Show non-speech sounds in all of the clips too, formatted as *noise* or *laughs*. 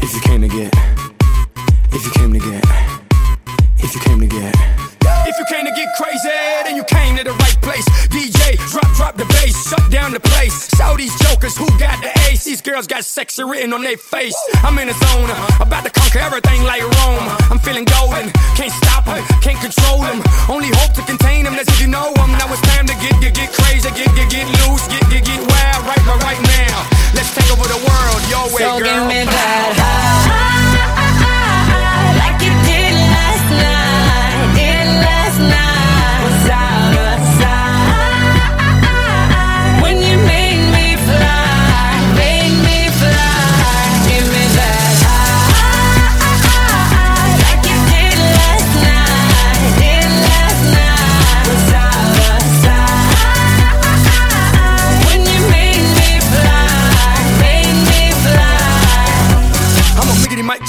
If you came to get, if you came to get, if you came to get. If you came to get crazy, then you came to the right place. DJ, drop, drop the bass, shut down the place. Show these jokers who got the ace. These girls got sexy written on their face. I'm in the zone, uh, about to conquer everything like Rome. I'm feeling golden, can't stop them, can't control them. Only hope to contain them, that's if you know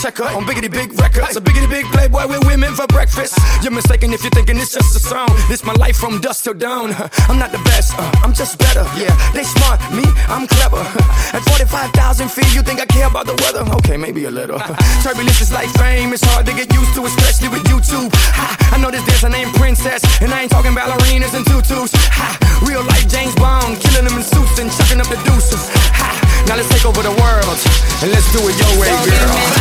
checker on biggity big records. A biggity big playboy with women for breakfast. You're mistaken if you're thinking it's just a song. This my life from dusk till dawn. I'm not the best, uh, I'm just better. Yeah, they smart, me, I'm clever. At 45,000 feet, you think I care about the weather? Okay, maybe a little. *laughs* Turbulence is like fame, it's hard to get used to, especially with YouTube. Ha, I know this dance, I named Princess, and I ain't talking ballerinas and tutus. Ha, real life James Bond, killing them in suits and chucking up the deuces. Ha, now let's take over the world, and let's do it your way, girl.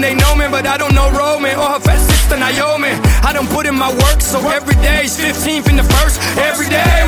They know me, but I don't know Roman or her fat sister Naomi. I don't put in my work, so every day is 15th in the first. Every day